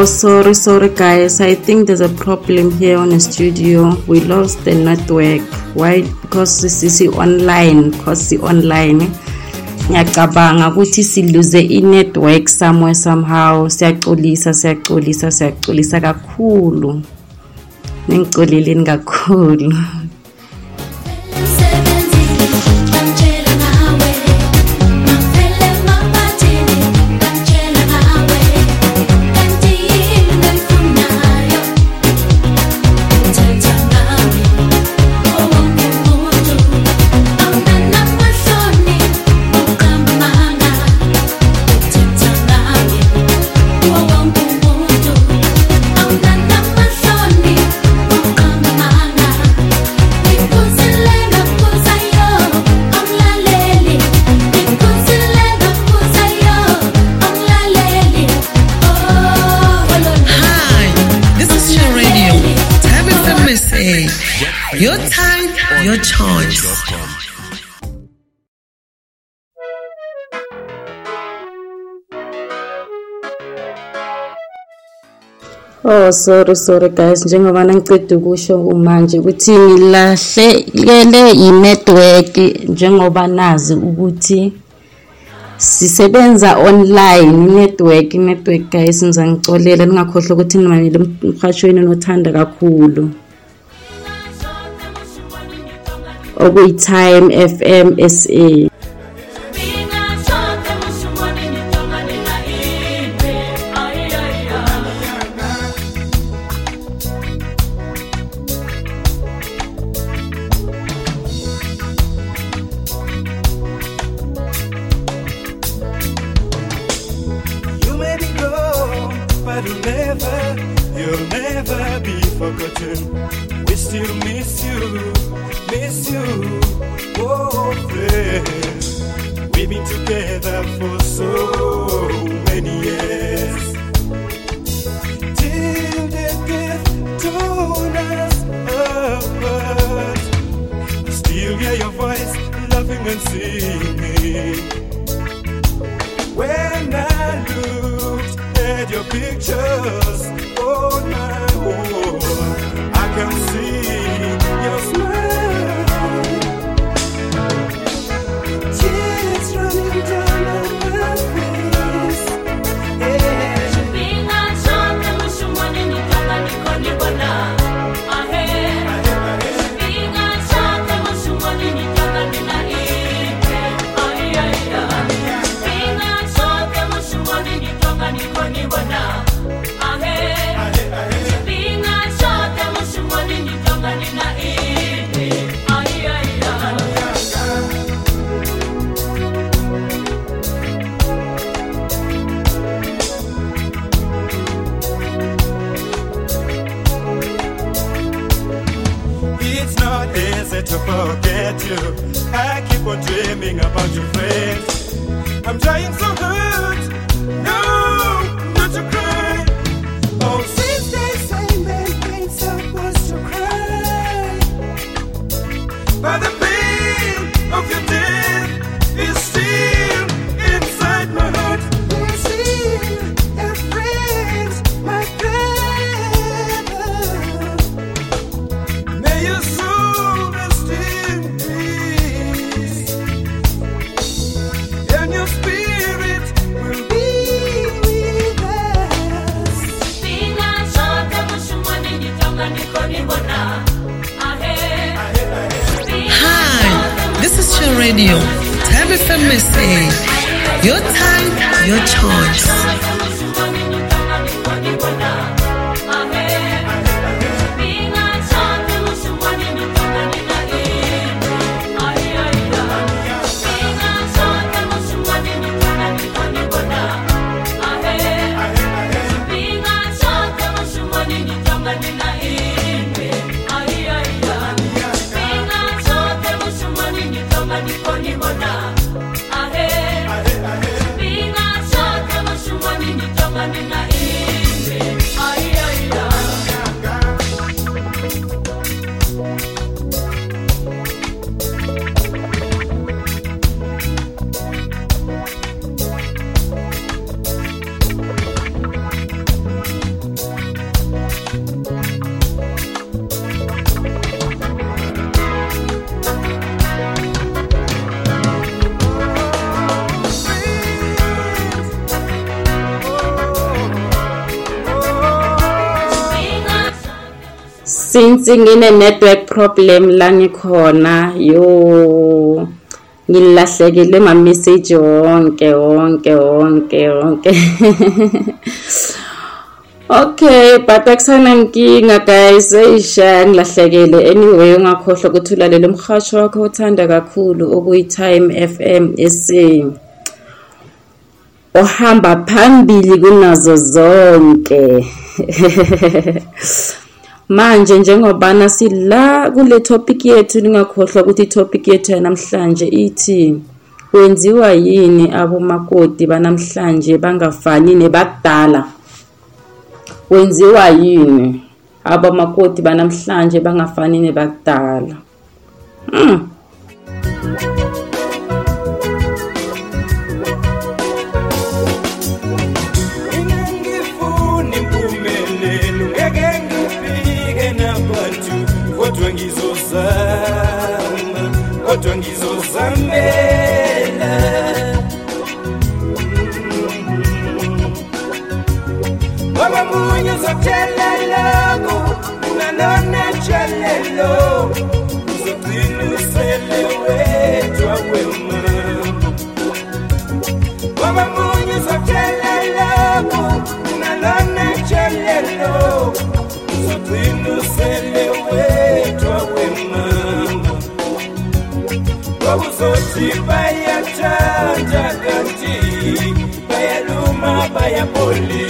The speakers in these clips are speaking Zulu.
Oh, sorry, sorry, guys. I think there's a problem here on the studio. We lost the network. Why? Because sisi online, because si online. ngiyacabanga ukuthi siluze i-network somewhere somehow siyacolisa siyacolisa siyacolisa kakhulu ningicoleleni kakhulu Oh sorry sorry guys. Njengoba ngiceda ukusho manje ukuthi ngilahlekele i-network njengoba nazi ukuthi sisebenza online network network guys ngizangicolela ningakhohlwa ukuthi nimamele emhashweni nothanda kakhulu. Okuyi-time fm sa Bingashoda you'll never, you'll never be forgotten. We still miss you, miss you, oh friend. We've been together for so many years. Till the death torn us apart. I still hear your voice, laughing and singing. When I looked at your pictures oh, my wall, I can see your smile. Since ngine-network problem la ngikhona. Yo ngilahlekele ama-message wonke wonke wonke wonke. Okay but akusana nkinga guys. Eyisha ngilahlekele. Anyway ungakhohlwa ukuthi ulalele umrhatsho wakho othanda kakhulu okuyi-time fm sa ohamba phambili kunazo zonke. manje njengobana sila kule topic yethu ningakhohlwa ukuthi itopic yethu yanamhlanje ithi kwenziwa yini abomakoti banamhlanje bangafani nebakudala kwenziwa yini abomakoti banamhlanje bangafani nebakudala hmm. querer. ya polio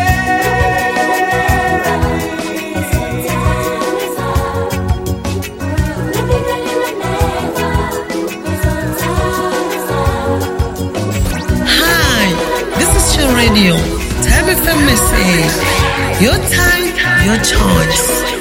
radio. Time FM SA. Your time, your choice.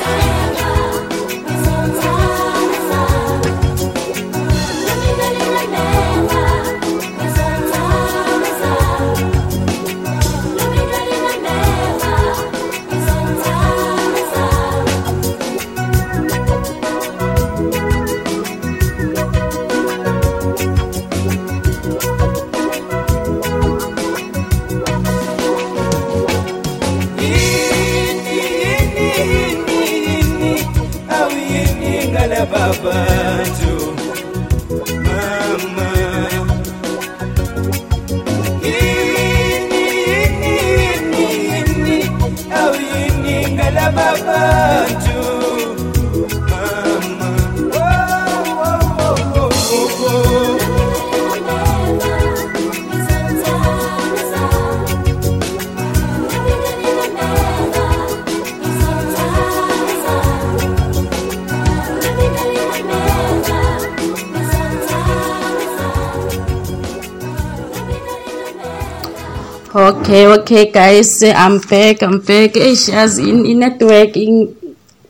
Okay, okay, guys, I'm back, I'm back. Eish, as in- in network, in-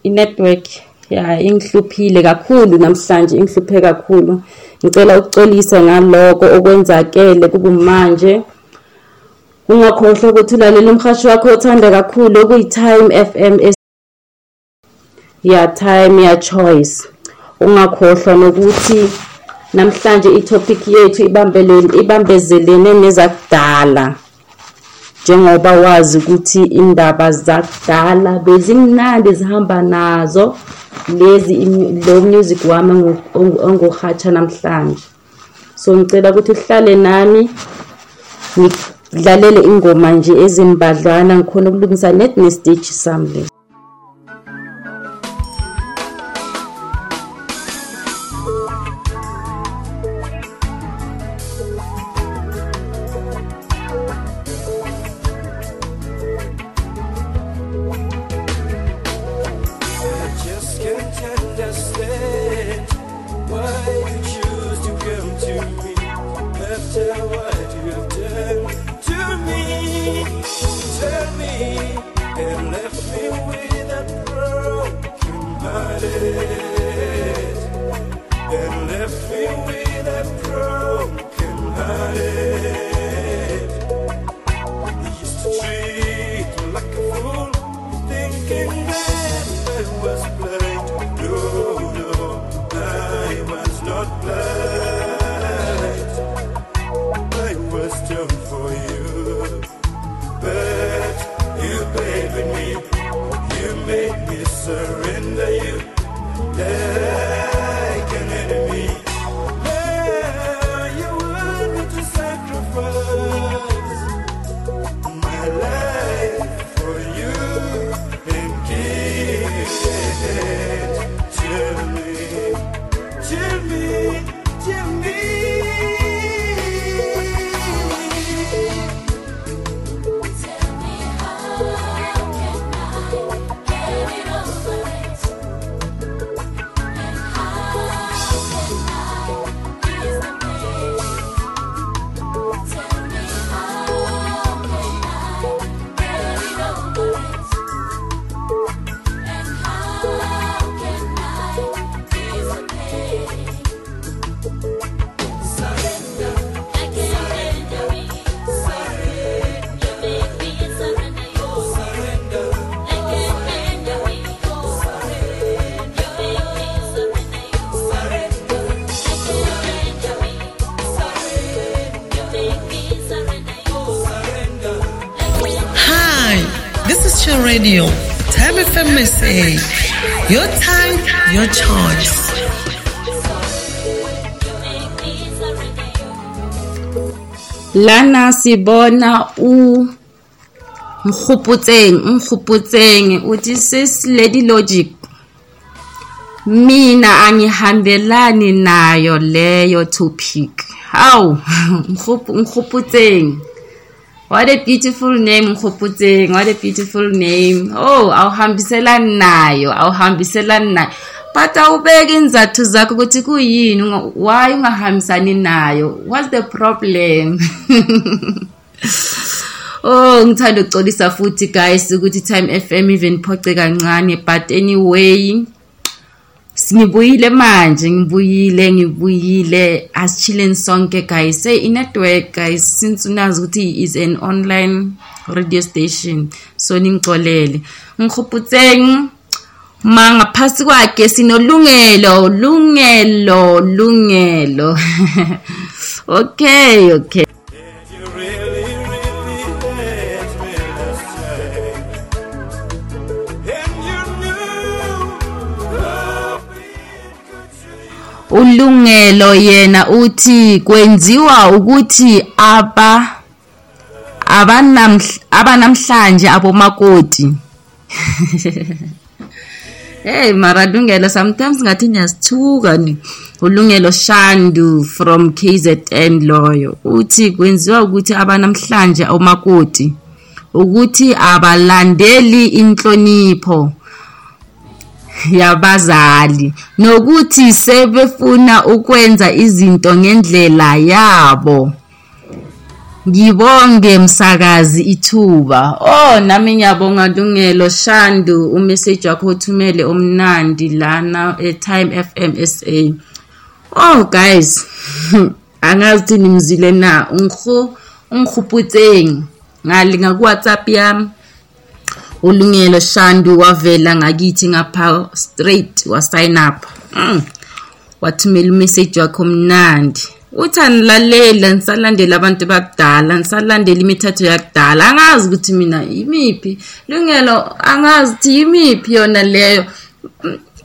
in network, ya ingihluphile kakhulu namhlanje, ingihluphe kakhulu. Ngicela ukuxolisa ngaloko okwenzakele kubumanje. Ungakhohlwa ukuthi ulalela umhashi wakho othanda kakhulu okuyi-Time FM ya time ya choice. Ungakhohlwa nokuthi namhlanje i-topic yethu ibambezelene nezakudala. Njengoba wazi ukuthi indaba zakudala bezimnandi zihamba nazo lezi im- lo music wami engu- ongu- onguhatsha namhlanje. So ngicela ukuthi uhlale nami ngidlalele ingoma nje ezimbadlwana ngikhona ukulungisa net nestage sami radio, Time FM SA. Your time, your choice. lana sibona u mkhuputseng umkhuputseng uthi sis lady logic mina angihambelani nayo leyo topic hawu Mkhupu- mkhuputseng what a beautiful name mkhuputseng what a beautiful name. Oh awuhambiselani nayo awuhambiselani nayo. But awubeki inzathu zakho ukuthi kuyini unga- why ungahambisani nayo? What's the problem? Oh ngithanda ukuxolisa futhi guys ukuthi Time FM even phoce kancane but anyway ngibuyile manje ngibuyile ngibuyile. Asichileni sonke guys. Hey i-network guys since unazi ukuthi is an online radio station so ningixolele. Ngikhuputseng ma ngaphasi kwakhe sinolungelo lungelo lungelo. Okay okay. Ulungelo yena uthi kwenziwa ukuthi aba abanamhl- abanamhlanje abomakoti. Hey mara lungelo sometimes ngathi ngiyasithuka ni. Ulungelo shandu from kzn loyo uthi kwenziwa ukuthi abanamhlanje omakoti ukuthi abalandeli inhlonipho. Yabazali nokuthi sebefuna ukwenza izinto ngendlela yabo. Ngibonge msakazi ithuba. Oh nami ngiyabonga Lungelo Shandu umessage wakho uthumele omnandi lana eTime FM SA oh guys angazi ukuthi nimzile na? Ungikho ungikhuputseng ngalinga ku WhatsApp yami. Ulungelo Shandu wavela ngakithi ngapha straight wa sign up. Mm. wathumela umessage wakho mnandi. Uthi anilalela nisalandela abantu bakudala nisalandela imithetho yakudala. Angazi ukuthi mina yimiphi. Lungelo angazi ukuthi yimiphi yona leyo.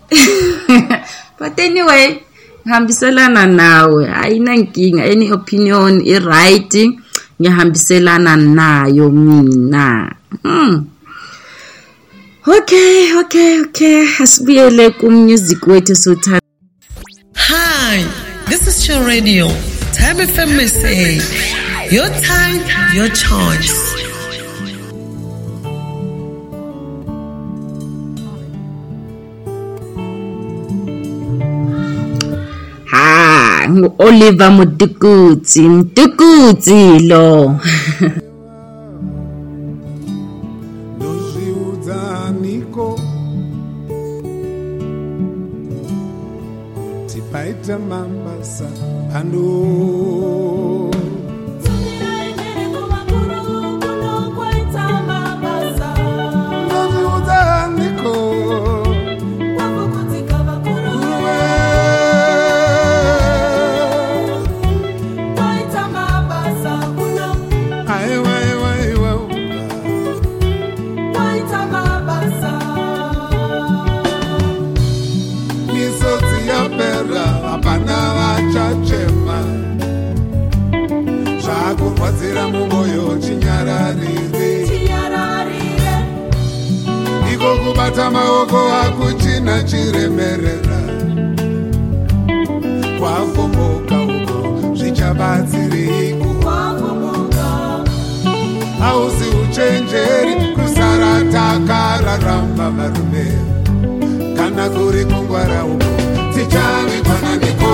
But anyway ngihambiselana nawe. Ayinankinga any opinion i-right ngihambiselana nayo mina. Hmm. Okay okay okay asibuyele kummusic wethu esiwuthanda Hi, this is your radio, Time FM SA. Your time, your choice. ngu-oliver mutukutsi mutukutsi lo Kaita Mambasa Pandu. Kubata maoko akuchina chiremerera. Kwafomoka uko zvichabatsireiko hausi uchenjeri kusara takararamba varume. Kana kuri kungwara uko tichavikwana niko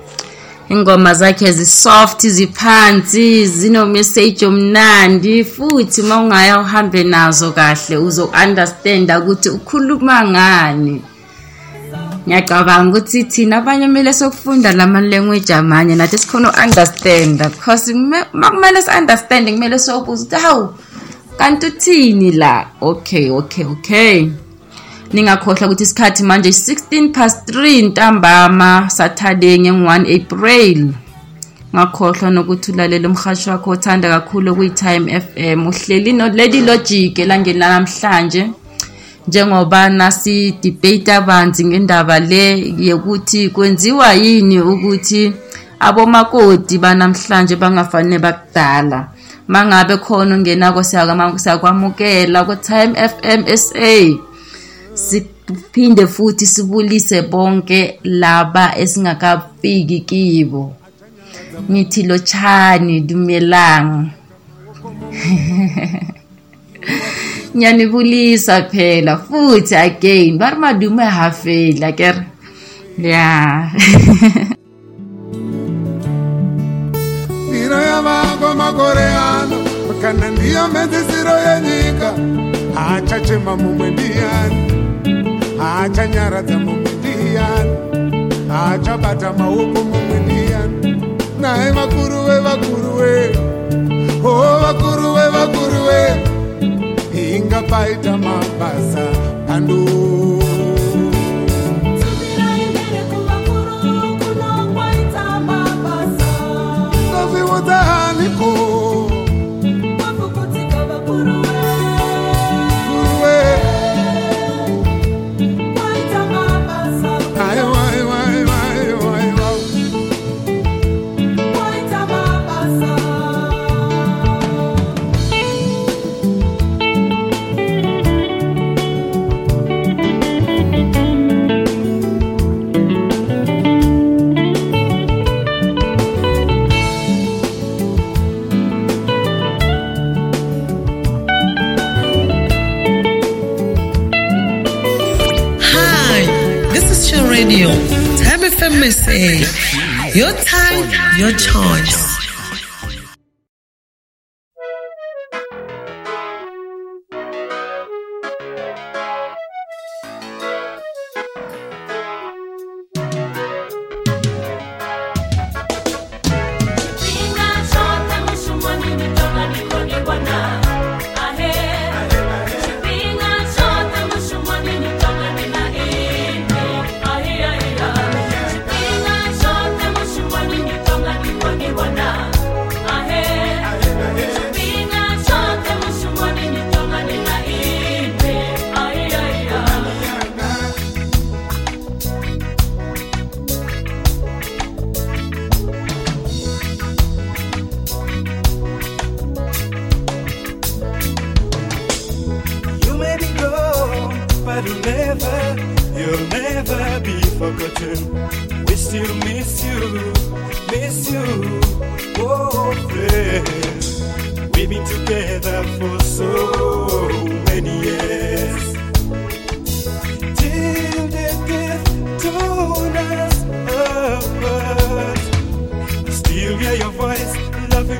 Ingoma zakhe zisoft ziphansi zinomessage omnandi futhi uma ungaya uhambe nazo kahle uzo-understanda ukuthi ukhuluma ngani. Ngiyacabanga ukuthi thina abanye kumele sokufunda lama-language amanye nathi sikhona uku-understanda because kume- uma kumele si-understande kumele sobuza ukuthi hawu kanti uthini la? Okay okay okay. Ningakhohlwa ukuthi isikhathi manje 16 past 3 ntambama saturday nge-1 april. Ngakhohlwa nokuthi ulalela umhasho wakho othanda kakhulu kuyi-time fm uhleli nolady logic elangeni lanamhlanje njengoba nasidebate abanzi ngendaba le yokuthi kwenziwa yini ukuthi abomakoti banamhlanje bangafanele bakudala. Mangabe khona ungenako siyakama- siyakwamukela ku-time fm sa siphinde futhi sibulise bonke laba esingakafiki kibo. Ngithi lotshani dumelang. Ngiyanibulisa phela futhi again ba ri madume ha feli akere ya. Miro yavako makore makoreano kana ndiyo medzisiro yenyika achachema mumwe ndiyani haachanyaradza mumwe ndiyani haachabata maoko mumwe ndiyani naye vakuru we vakuru we. O vakuru we vakuru we. Inga paita mabasa pando Your time, your choice.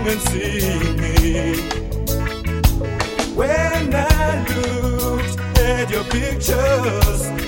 And singing. When I looked at your pictures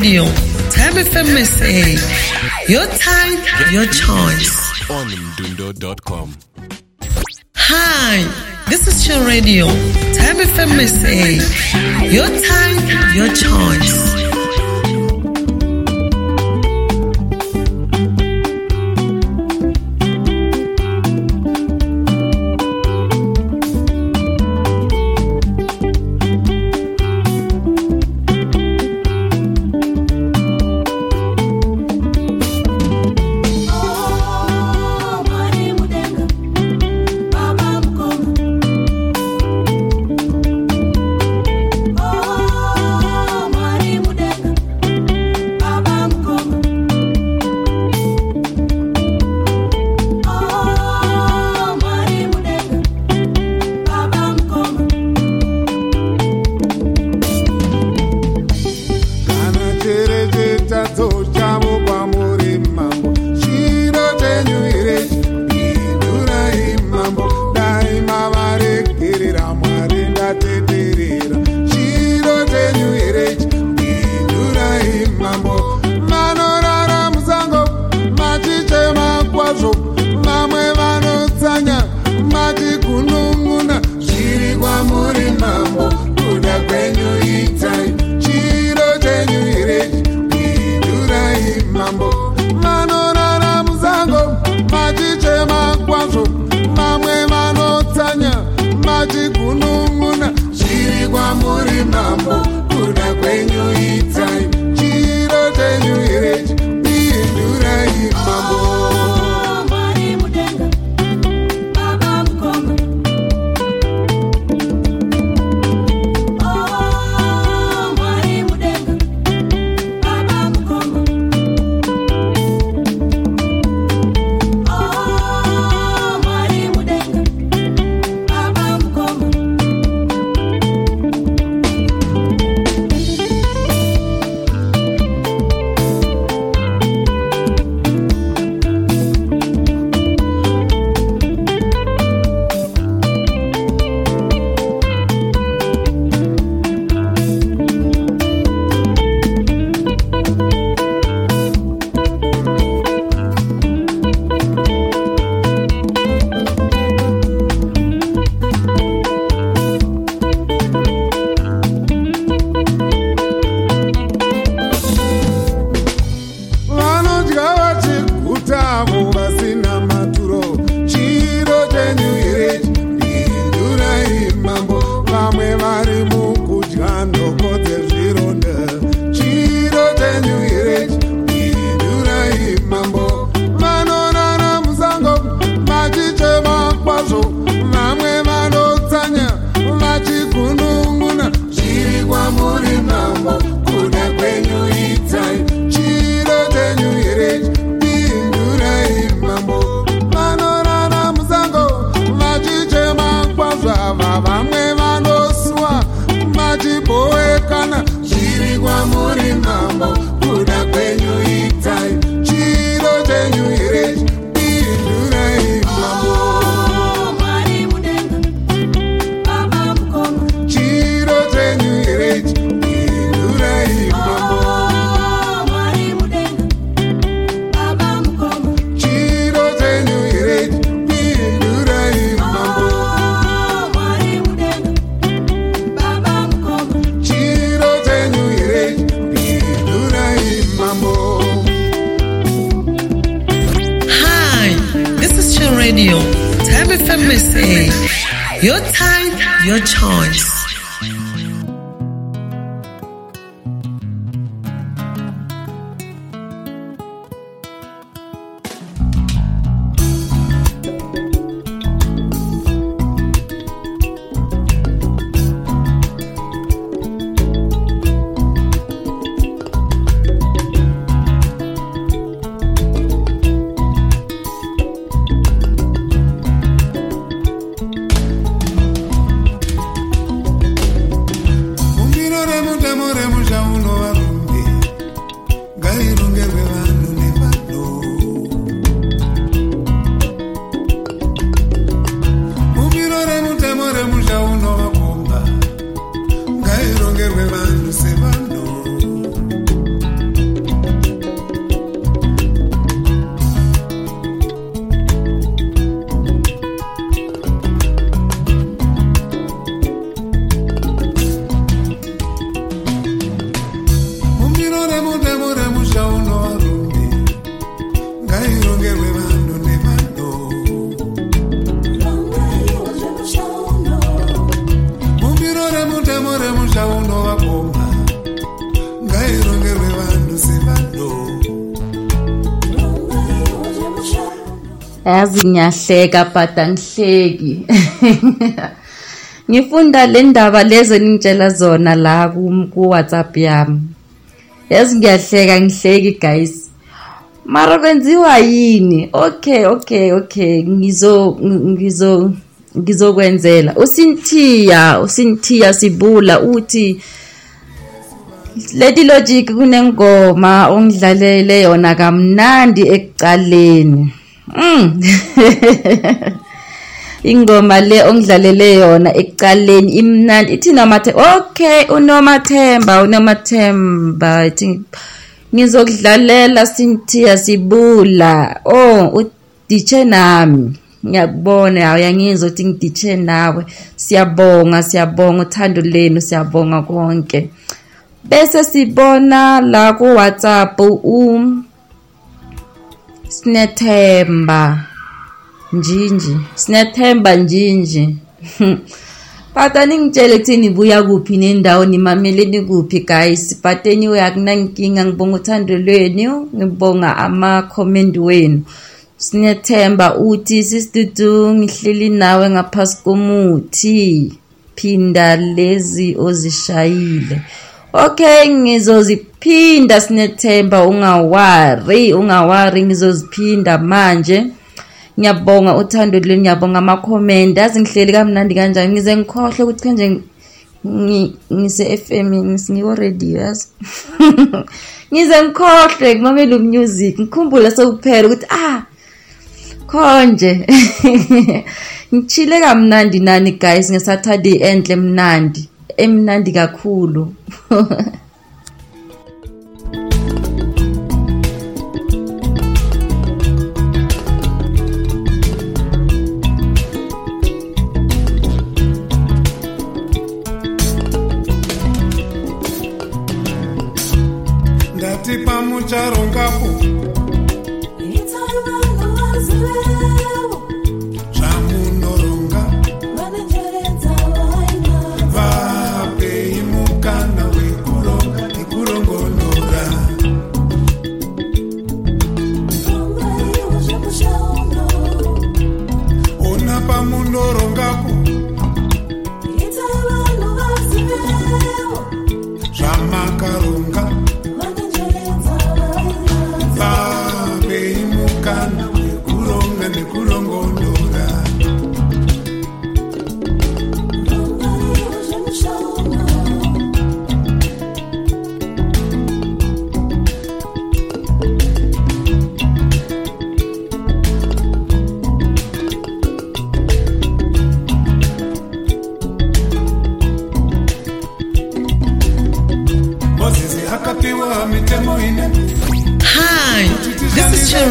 Radio. Time FM SA. Your time, your choice. On Mdundo.com. Hi, this is your radio. Time FM SA. Your time, your choice. Ngiyahleka but angihleki ngifunda le ndaba lezo ningitshela zona la ku- ku-whatsapp yami. Yazi ngiyahleka ngihleki guys. Mara kwenziwa yini? Okay okay okay. Ngizo ngizo ngizokwenzela. Usinthiya usinthiya sibula uthi leti logic kunengoma ongidlalele yona kamnandi ekucaleni mm. ingoma le ongidlalele yona ekucaleni imnandi ithi nomathemba. Okay unomathemba unomathemba. Ithi ngizokudlalela sinthiya sibula. Oh uditshe nami. Ngiyakubona hawu yangizwa ukuthi ngiditshe nawe. Siyabonga siyabonga. Uthando lenu siyabonga konke. Bese sibona la ku WhatsApp u Sinethemba. Njinji? Sinethemba Njinji. But aningitshele ukuthi nibuya kuphi nendawo nimameleni kuphi guys? But anyway akunankinga ngibonga uthando lwenu ngibonga ama comment wenu. Sinethemba uthi sisidudu ngihleli nawe ngaphasi komuthi. Phinda lezi ozishayile. Okay ngizoziphinda sinethemba ungawari ungawari ngizoziphinda manje. Ngiyabonga uthando lwenu ngiyabonga ama-comment yazi ngihleli kamnandi kanjani ngize ngikhohlwe ukuthi kanje ngi- ngise-FM ngiko-radio yazi? Ngize ngikhohlwe ngimamela umusic ngikhumbule sekuphela ukuthi ah khonje. Ngichile kamnandi nani guys ngesaturday enhle mnandi. Emnandi kakhulu.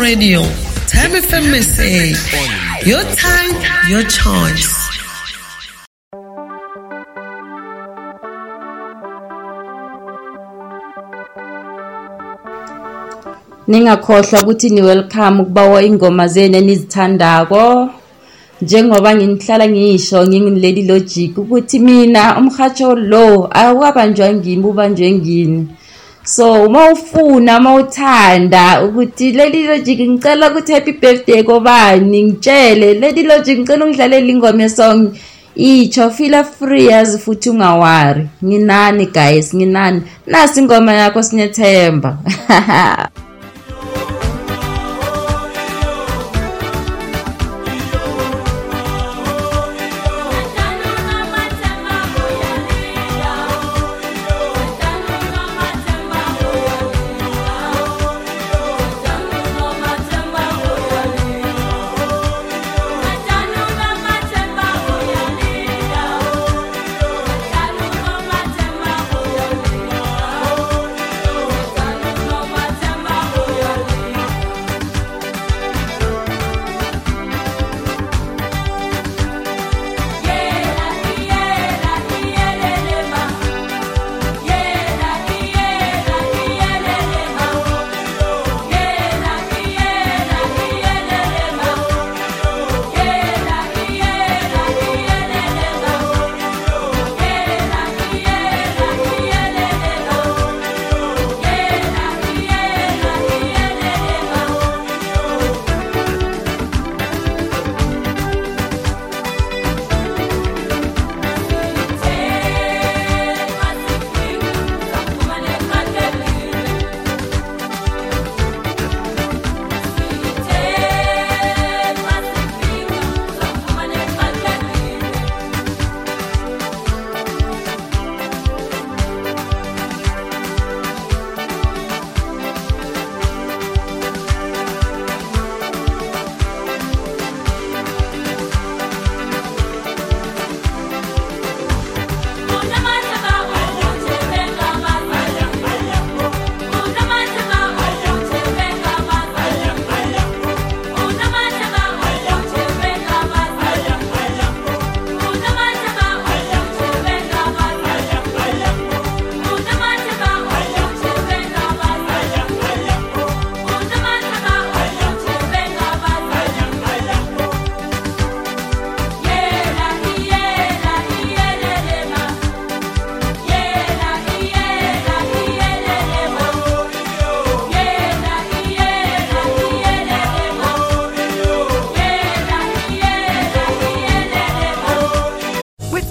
radio. Time FM SA. Your time, your choice. ningakhohlwa ukuthi ni welcome ukubawa ingoma zenu enizithandako njengoba ngihlala ngisho ngingilady logic ukuthi mina umhatsho lo awukabanjwa ngimi ubanjwe ngini so uma ufuna uma uthanda ukuthi lady logic ngicela ukuthi happy birthday kobani ngitshele lady logic ngicela ungidlalele ingoma yesong itsho feel free yazi futhi ungawari. Nginani guys nginani. Nasi ingoma yakho sinethemba.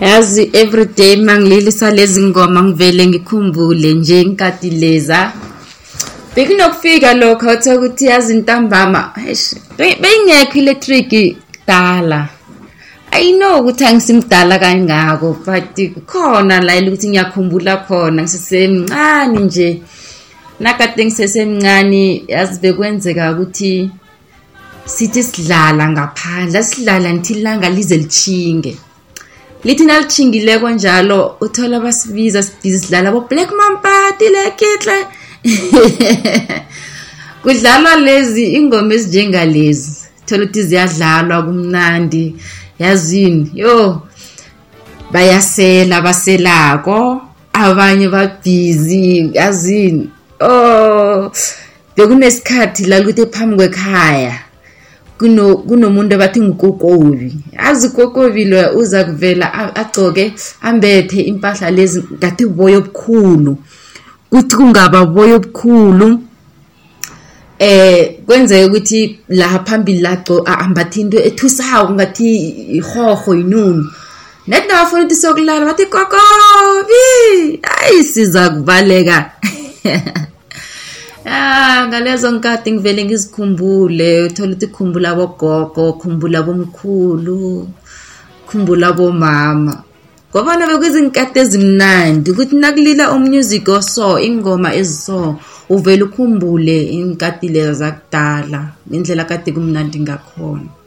Yazi everyday mangililisa lezi ngoma ngivele ngikhumbule nje inkati leza. Bekunokufika lokho othe ukuthi yazi intambama beyingekho electric dala i know ukuthi angisimdala kangako but khona la ukuthi ngiyakhumbula khona ngisesemncane nje. Nakade ngisesemncane yazi bekwenzeka ukuthi sithi sidlala ngaphandle sidlala nithi ilanga lize lichinge lithi nalithingileko njalo uthola basibiza sibiza sidlala bo-black mampati lekitle kudlalwa lezi ingoma ezinjengalezi. Thola ukuthi ziyadlalwa kumnandi yazini yo bayasela abaselako abanye babhizi yazini oh bekunesikhathi la ukuthi phambi kwekhaya. Kunomuntu abathi ngukokobi azi ukokobi loya uza kuvela agcoke ambethe impahla lezi ngathi boya obukhulu. Kuthi kungaba boya obukhulu eh kwenzeka ukuthi la phambili laco ambathe into ethusako ngathi ihorho yinunu nethi nabafuna ukuthi sokulala bathi kokobi ayi siza kubaleka Ah ngalezo nkathi ngivele ngizikhumbule uthola ukuthi khumbula bogogo khumbula bomkhulu khumbula bomama. Ngobona bekuzinkathi ezimnandi ukuthi nakulila umusic oso ingoma eziso uvele ukhumbule inkathi leza zakudala indlela kade kumnandi ngakhona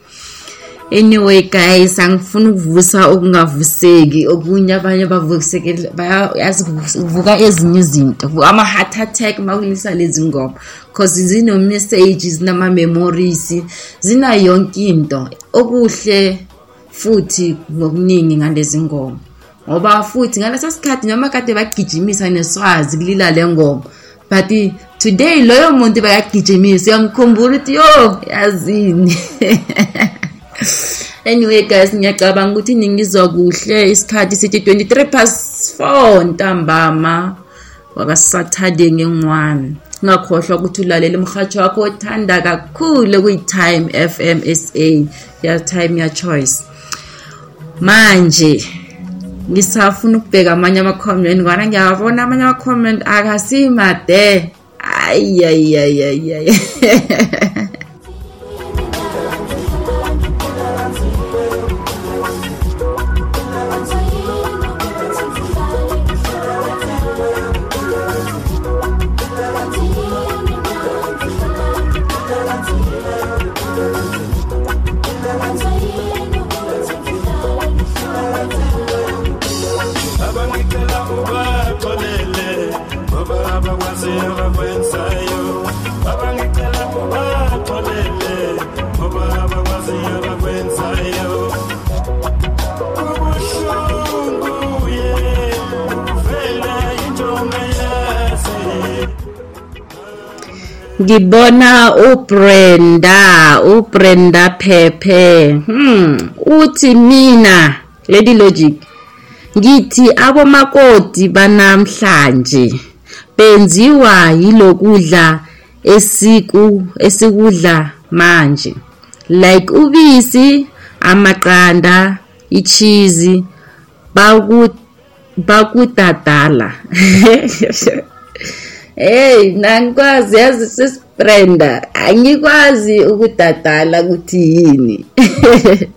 anyway guys angifuna ukuvusa okungavuseki. Okunye abanye bavusekele bayazi kuvuka ezinye izinto. Ama-heart attack makulisa lezi ngoma. Cause zino-message zinama-memories zina yonke into. Okuhle futhi ngokuningi ngalezi ngoma. Ngoba futhi ngaleso sikhathi noma kade bagijimisa neswazi kulila le ngoma. But today loyo muntu bakagijimisa uyamkhumbula ukuthi yo yazini anyway guys ngiyacabanga ukuthi ningizwa kuhle. Isikhathi sithi 23 past 4 ntambama. Wakasaturday nge-1 ungakhohlwa ukuthi ulalela umhatsho wakho othanda kakhulu kuyi-time fm sa ya time ya choice. Manje ngisafuna ukubheka amanye ama-comment. Ngwana ngiyawabona amanye ama-comment. Akasimade ayayayayay ngibona uBrenda uBrenda Pepe. Hmm uthi mina lady logic ngithi abomakoti banamhlanje benziwa yilokudla esiku esikudla manje. Like ubisi amaqanda ichizi baku bakudadala. hey nangikwazi yazi sisibrenda angikwazi ukudadala ukuthi yini.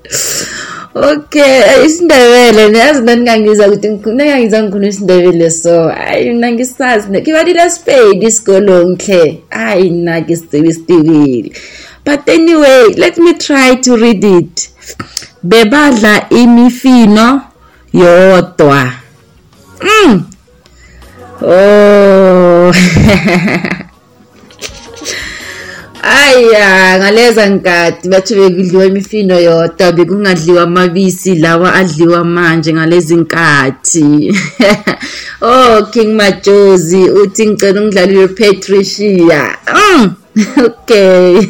Okay isindebele niyazi naningangiza ukuthi nangangiza ngikhuluma isindebele so hayi mina ngisazi ngibalile spade isikolong hle hayi na ngisicebe isitibile but anyway let me try to read it. Bebadla imifino yodwa. Mm. Oh. Aya ngaleza nkati bathi bekudliwa imifino yodwa bekungadliwa amabisi lawa adliwa manje ngalezi nkathi oh king majozi uthi ngicela ungidlalile patricia. Mm. okay.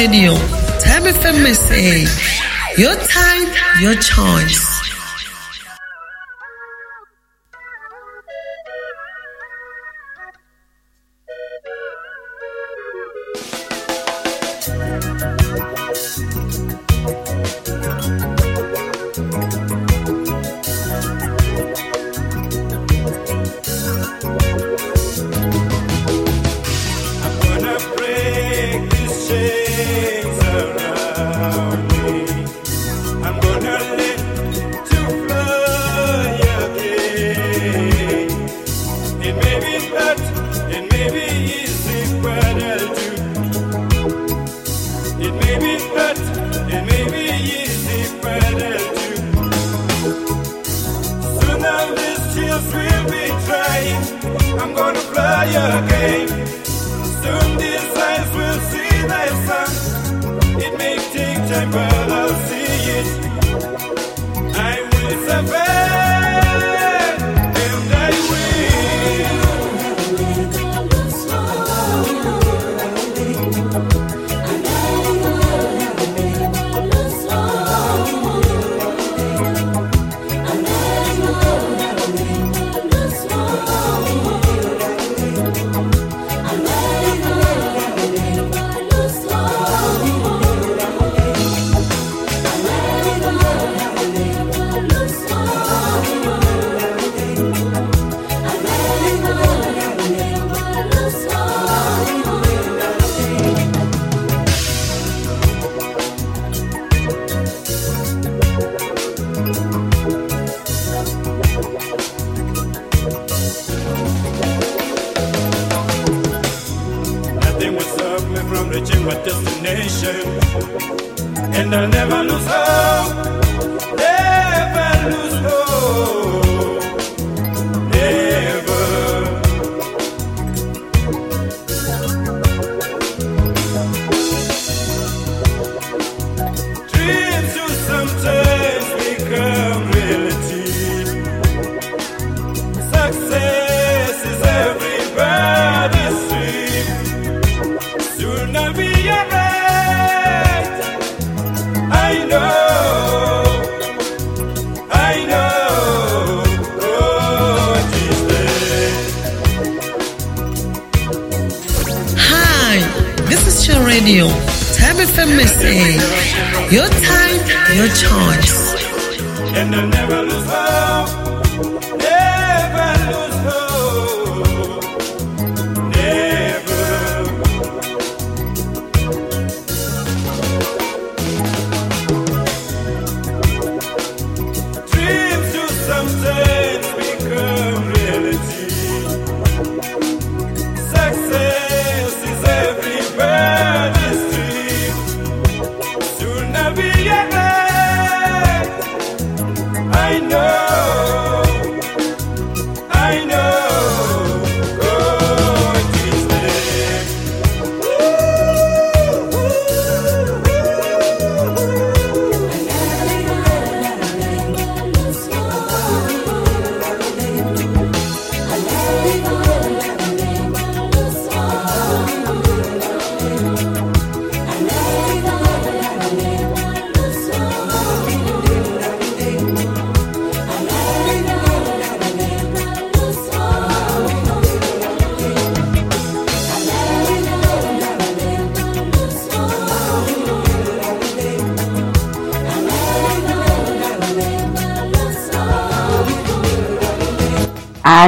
Radio, Time FM SA. Your time, your choice. Your time,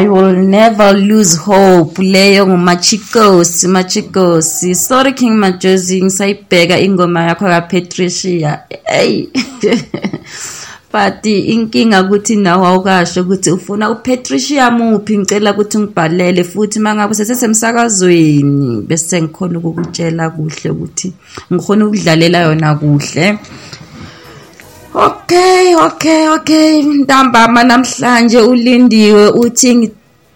I will never lose hope. Leyo ngumachikosi machikosi sorry King Majozi ngisayibheka ingoma yakho kaPatricia. Hey. But inkinga ukuthi nawe awukasho ukuthi ufuna uPatricia muphi? Ngicela ukuthi ngibhalele futhi mangabe sesemsakazweni bese ngikhona ukukutshela kuhle ukuthi ngikhona ukudlalela yona kuhle. Okay, okay, okay. Ntambama namhlanje ulindiwe uthi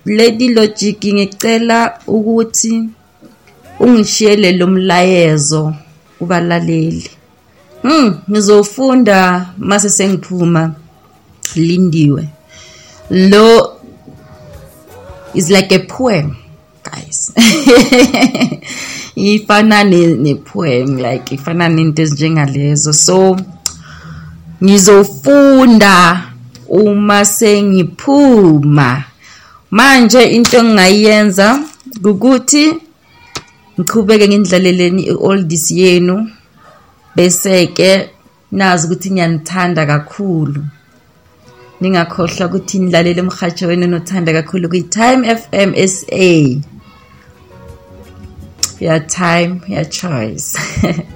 Lady Logic ngicela ukuthi ungishiyele lo mlayezo kubalaleli. Hmm, ngizofunda mase sengiphuma lindiwe. Lo is like a poem, guys. ifana ne, ne poem like ifana nento ezinjengalezo. So ngizofunda uma sengiphuma. Manje into engingayenza ukuthi ngiqhubeke ngindlaleleni i-oldies yenu bese ke nazi ukuthi ngiyanithanda kakhulu. Ningakhohlwa ukuthi nilalele umhatsho wenu nothanda kakhulu kwi-time fm sa your time your choice.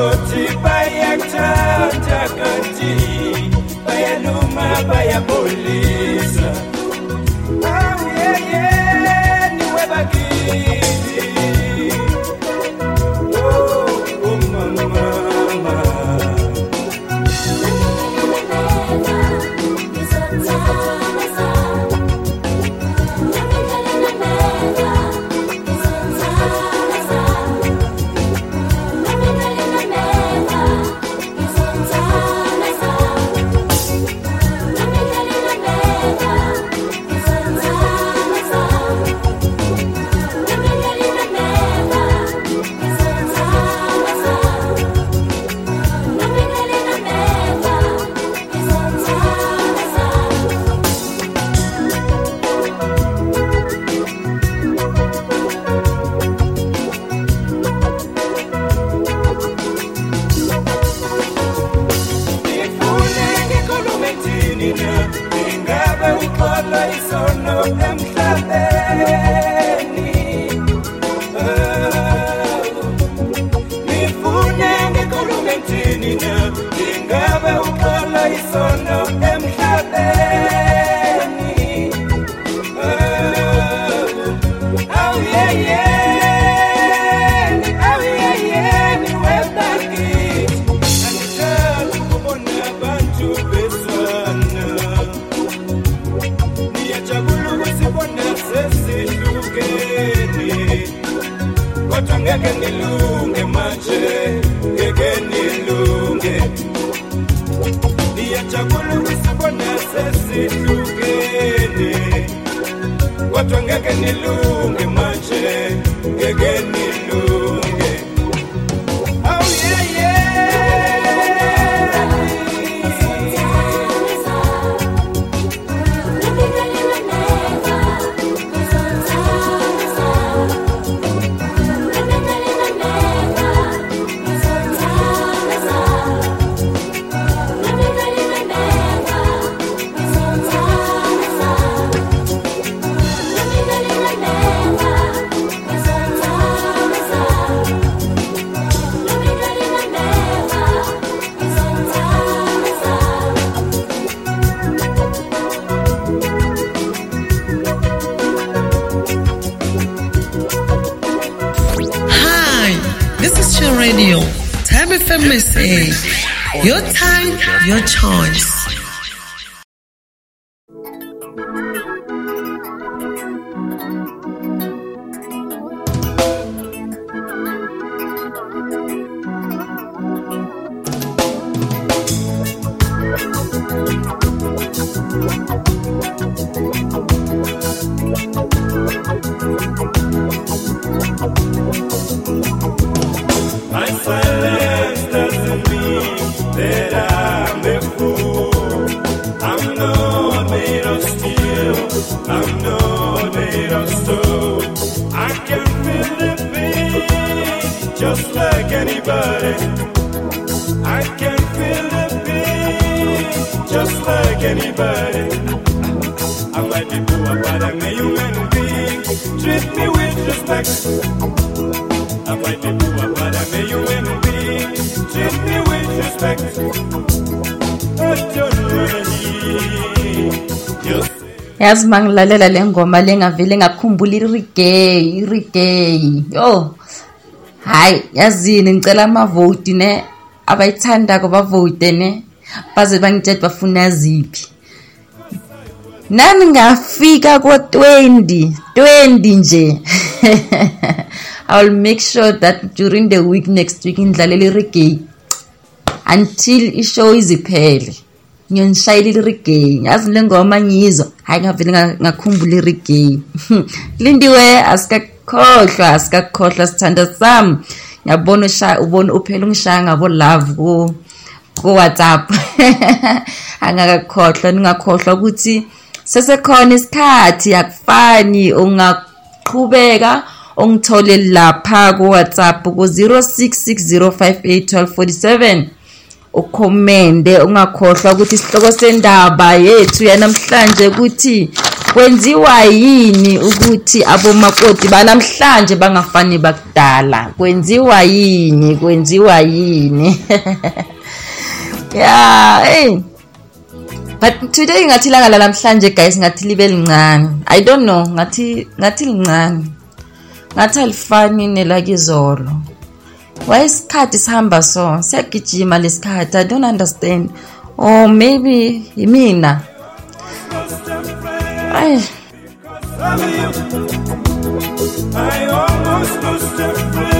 Soti bayak tata ganti Baya numa baya polisa. Awe ye niwe bagidi yazi uma ngilalela le ngoma le ngavele ngakhumbula irigay irigay yo hayi yazini ngicela amavoti ne? Abayithandako bavote ne? Baze bangitshela bafuna ziphi nami ngafika ko-20 20 nje. I will make sure that during the week next week ngidlalela irigay until ishow iziphele. Ngiyonishayela irigay yazi le ngoma ngiyizwa hayi ngavele nga- ngakhumbula irigay lindiwe asikakhohlwa asikakhohlwa sithanda sami. Ngiyabona ubona uphela ungishaya ngabo love ku ku-whatsapp. Angakakhohlwa ningakhohlwa ukuthi sesekhona isikhathi akufani. Ungaqhubeka ungithole lapha ku-whatsapp ku-0660581247 ukhomende ungakhohlwa ukuthi isihloko sendaba yethu yanamhlanje ukuthi kwenziwa yini ukuthi abomakoti banamhlanje bangafani bakudala? Kwenziwa yini? Kwenziwa yini? Yeah hey. But today ngathi ilanga lanamhlanje guys ngathi libe lincane. I don't know ngathi ngathi lincane. Ngathi alifani nelakizolo why is isikhathi sihamba so? Siyagijima lesikhathi i don't understand. Or maybe yimina I almost lost a friend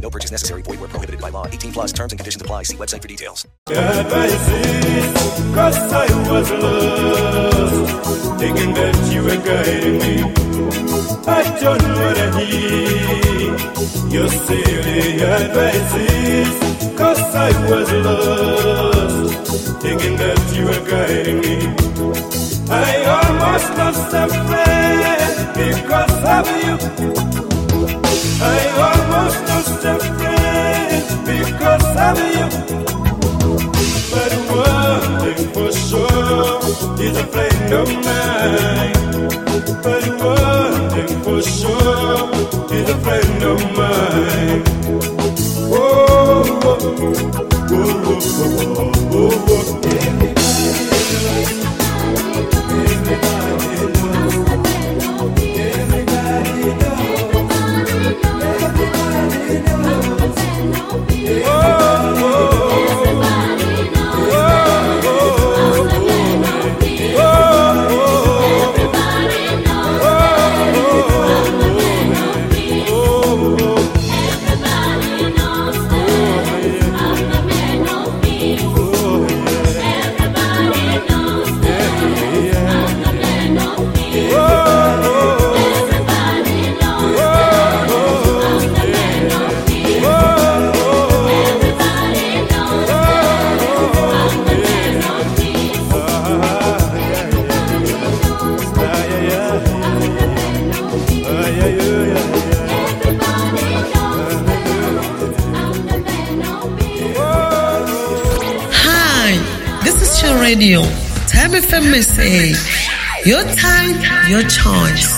No purchase necessary. Void where prohibited by law. 18 plus terms and conditions apply. See website for details. cause I was lost, thinking that you were guiding me. I don't wanna hear your silly advices, cause I was lost, thinking that you were guiding me. I almost lost a friend because of you. I almost lost a friend because of you. But one thing for sure, he's a friend of mine. But one thing for sure, he's a friend of mine. Oh, oh, oh, oh, oh, oh, oh, oh. oh, oh, oh. Radio. Time FM SA. Your time, your choice.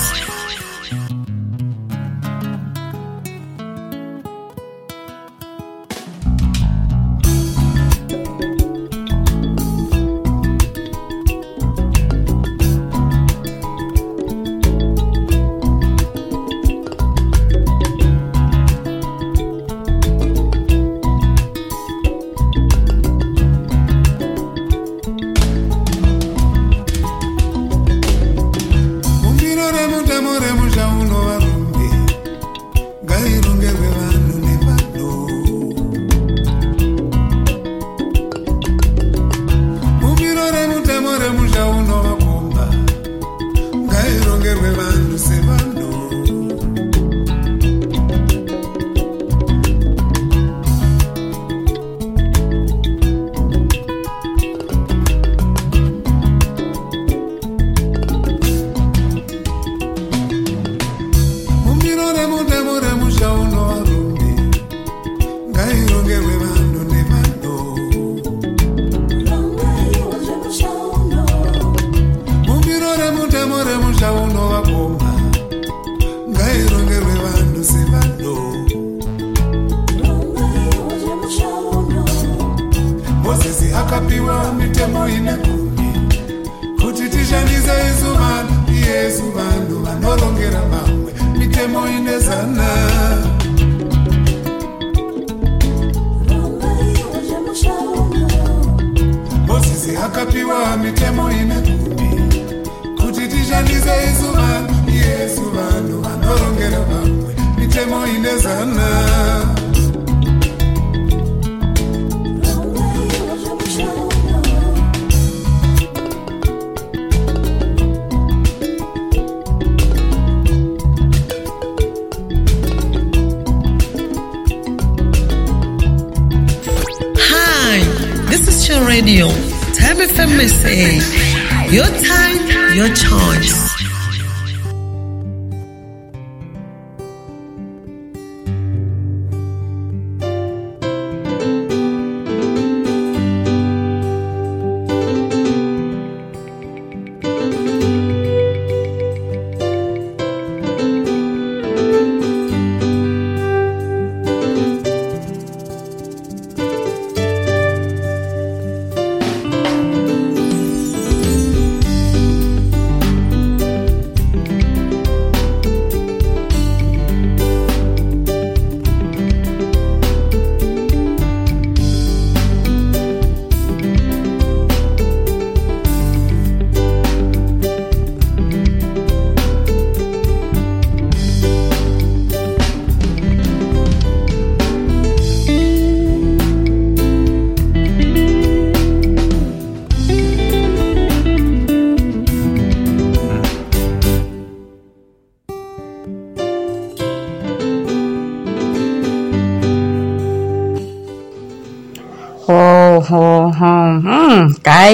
Radio. Time FM SA. Your time, your choice.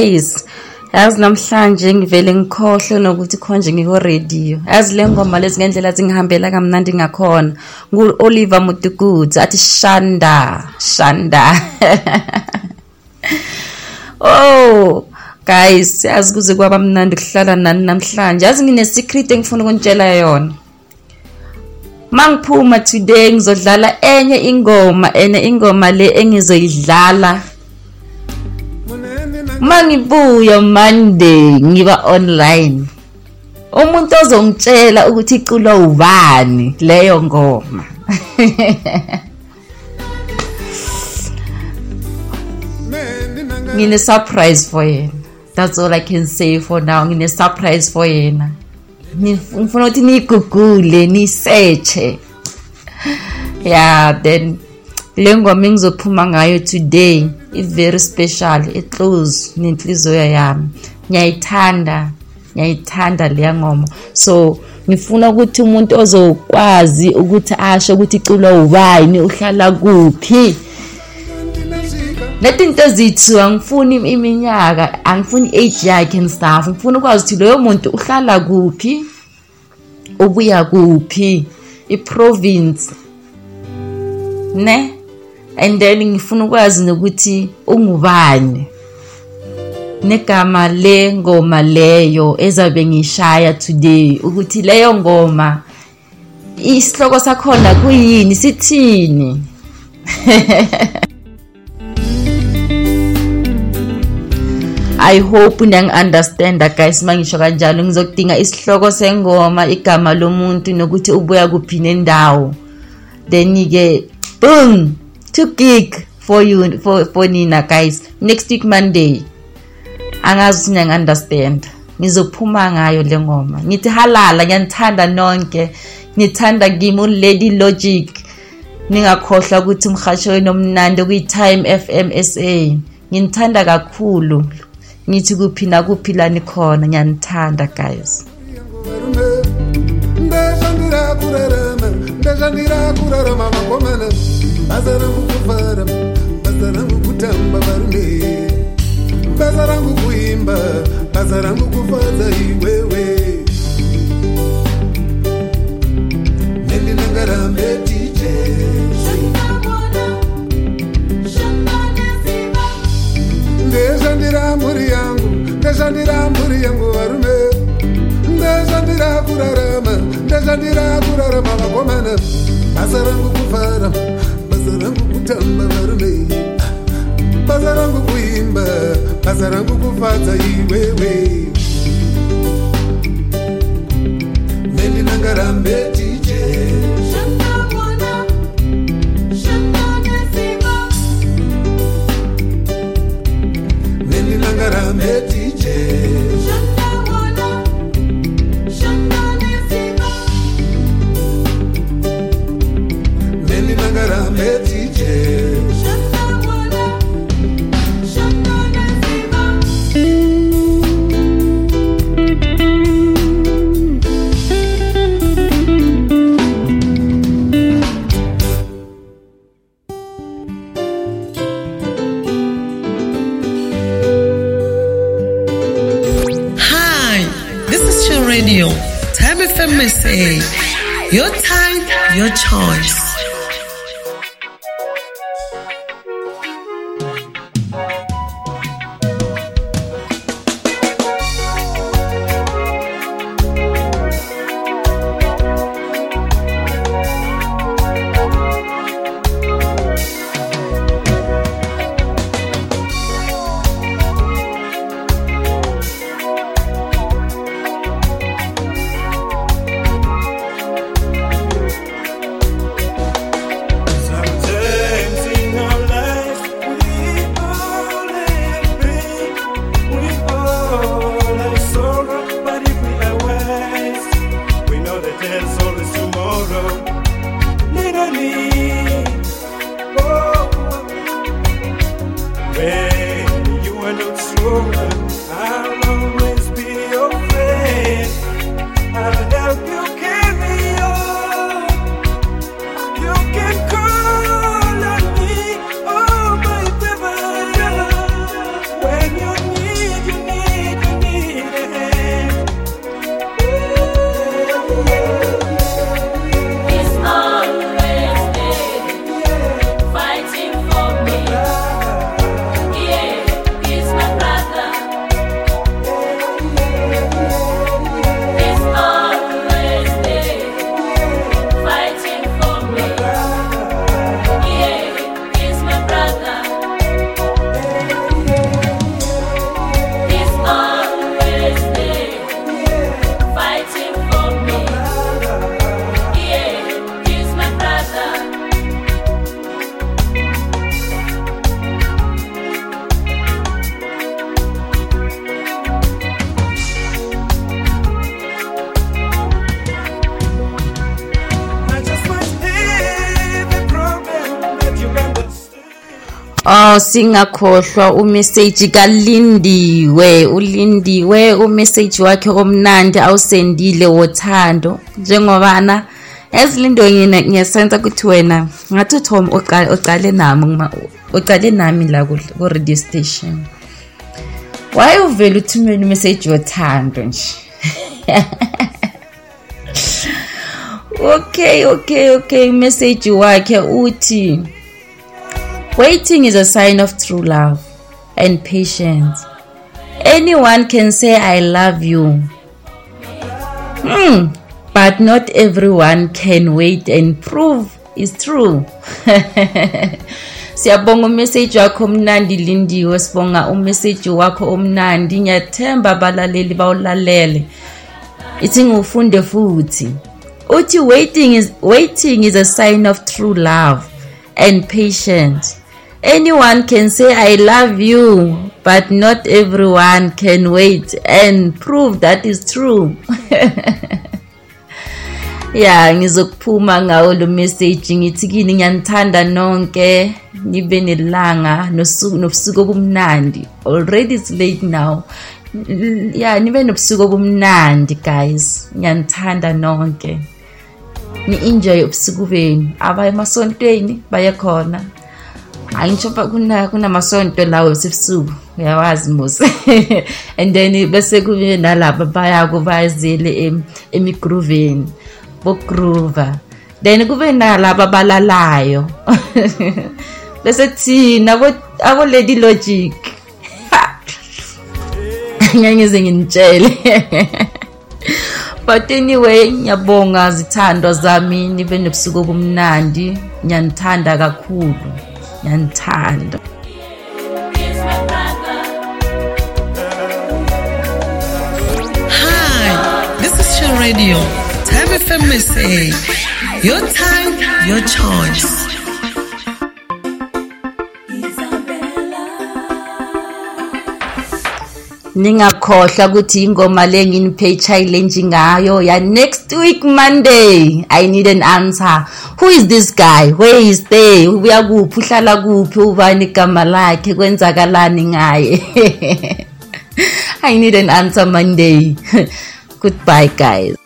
Guys yazi namhlanje ngivele ngikhohle nokuthi khonje ngiko radio. Yazi le ngoma lezi ngendlela zingihambela kamnandi ngakhona. Ngu-oliver mutukudzi athi shanda shanda. Oh guys siyazi kuze kwaba mnandi kuhlala nani namhlanje. Yazi ngine-secret engifuna ukunitshela yona. Mangiphuma today ngizodlala enye ingoma ene ingoma le engizoyidlala. Mangibuya monday ngiba online. Umuntu ozongitshela ukuthi iculo ubani leyo ngoma. Ngine surprise for yena. That's all i can say for now. Ngine surprise for yena. Ngif- ngifuna ukuthi niyigugule niyisearche yeah then le ngoma engizophuma ngayo today i-very special e-close nenhliziyo yami. Ngiyayithanda ngiyayithanda leya ngoma. So ngifuna ukuthi umuntu ozokwazi ukuthi asho ukuthi iculo ubani uhlala kuphi. Leti nto ezithiwa angifuni im- iminyaka angifuni i-age yakhe and stuff ngifuna ukwazi ukuthi loyo muntu uhlala kuphi ubuya kuphi i-province ne? And then ngifuna ukwazi nokuthi ungubani. Negama le ngoma leyo ezabe ngishaya today ukuthi leyo ngoma isihloko sakhona kuyini sithini? I hope niyangi-understanda guys uma ngisho kanjalo ngizokudinga isihloko sengoma igama lomuntu nokuthi ubuya kuphi nendawo. Then-ke boom! Two gig for you for, for nina guys. Next week monday. Angazi ukuthi niyangi-understand ngizophuma ngayo le ngoma. Ngithi halala ngiyanithanda nonke. Ngithanda kimi ulady logic. Ningakhohlwa ukuthi umhasho wenu omnandi okuyi-time f m s a. Nginithanda kakhulu. Ngithi kuphi nakuphi lani khona ngiyanithanda guys. Ndazvandira basa rangu kufara basa rangu kutamba varume basa rangu kuimba basa rangu kufadza iwewe nendinangarambe tije ndezvandira mhuri yangu ndezvandira mhuri yangu varume ndezvandira kurarama ndezvandira kurarama vakomana. Basa rangu kufara basa rangu kutamba varume. Basa rangu kuimba basa rangu kufadza iwewe. Nendinangarambe tije nendinangarambe tije Your time, your choice. Oh singakhohlwa umessage kaLindiwe. uLindiwe umessage wakhe omnandi awusendile wothando. Njengobana ezilindo ngina ngiyasenza ukuthi wena ngathi Tom oqale oqale nami oqale nami la ku radio station. Why uvela uthumela umessage wothando nje? Okay okay okay message wakhe uthi Waiting is a sign of true love and patience. Anyone can say, I love you. Hmm, but not everyone can wait and prove it's true. siyabonga umessage wakho omnandi lindiwe sibonga umessage wakho omnandi ngiyathemba abalaleli bawulalele ithi ngiwufunde futhi uthi waiting is, waiting is a sign of true love and patience anyone can say i love you but not everyone can wait and prove that is true. Ya ngizokuphuma ngawo lo message. Ngithi kini ngiyanithanda nonke. Nibe nelanga nosuku nobusuku obumnandi. Already it's late now. L- ya nibe nobusuku obumnandi guys. Ngiyanithanda nonke. Ni-enjoy ubusuku benu. Abaya emasontweni baye khona hayi ngisho ba- kuna kunamasonto lawo sebusuku uyawazi mos and then bese kube nalaba bayako bayazele em- emigruveni bogroova then kube nalaba balalayo. Bese thina abo- abo lady logic. Ngangize nginitshele but anyway ngiyabonga zithandwa zami nibe nobusuku obumnandi. Ngiyanithanda kakhulu. Ngiyanithanda Hi, this is Chill Radio. Time FM SA. Your time, your choice. Ningakhohlwa ukuthi ingoma le nginiphe challenge ngayo ya next week monday i need an answer. Who is this guy? Where is stay ubuya kuphi? Uhlala kuphi? Ubani igama lakhe? Kwenzakalani ngaye? I need an answer monday. Goodbye guys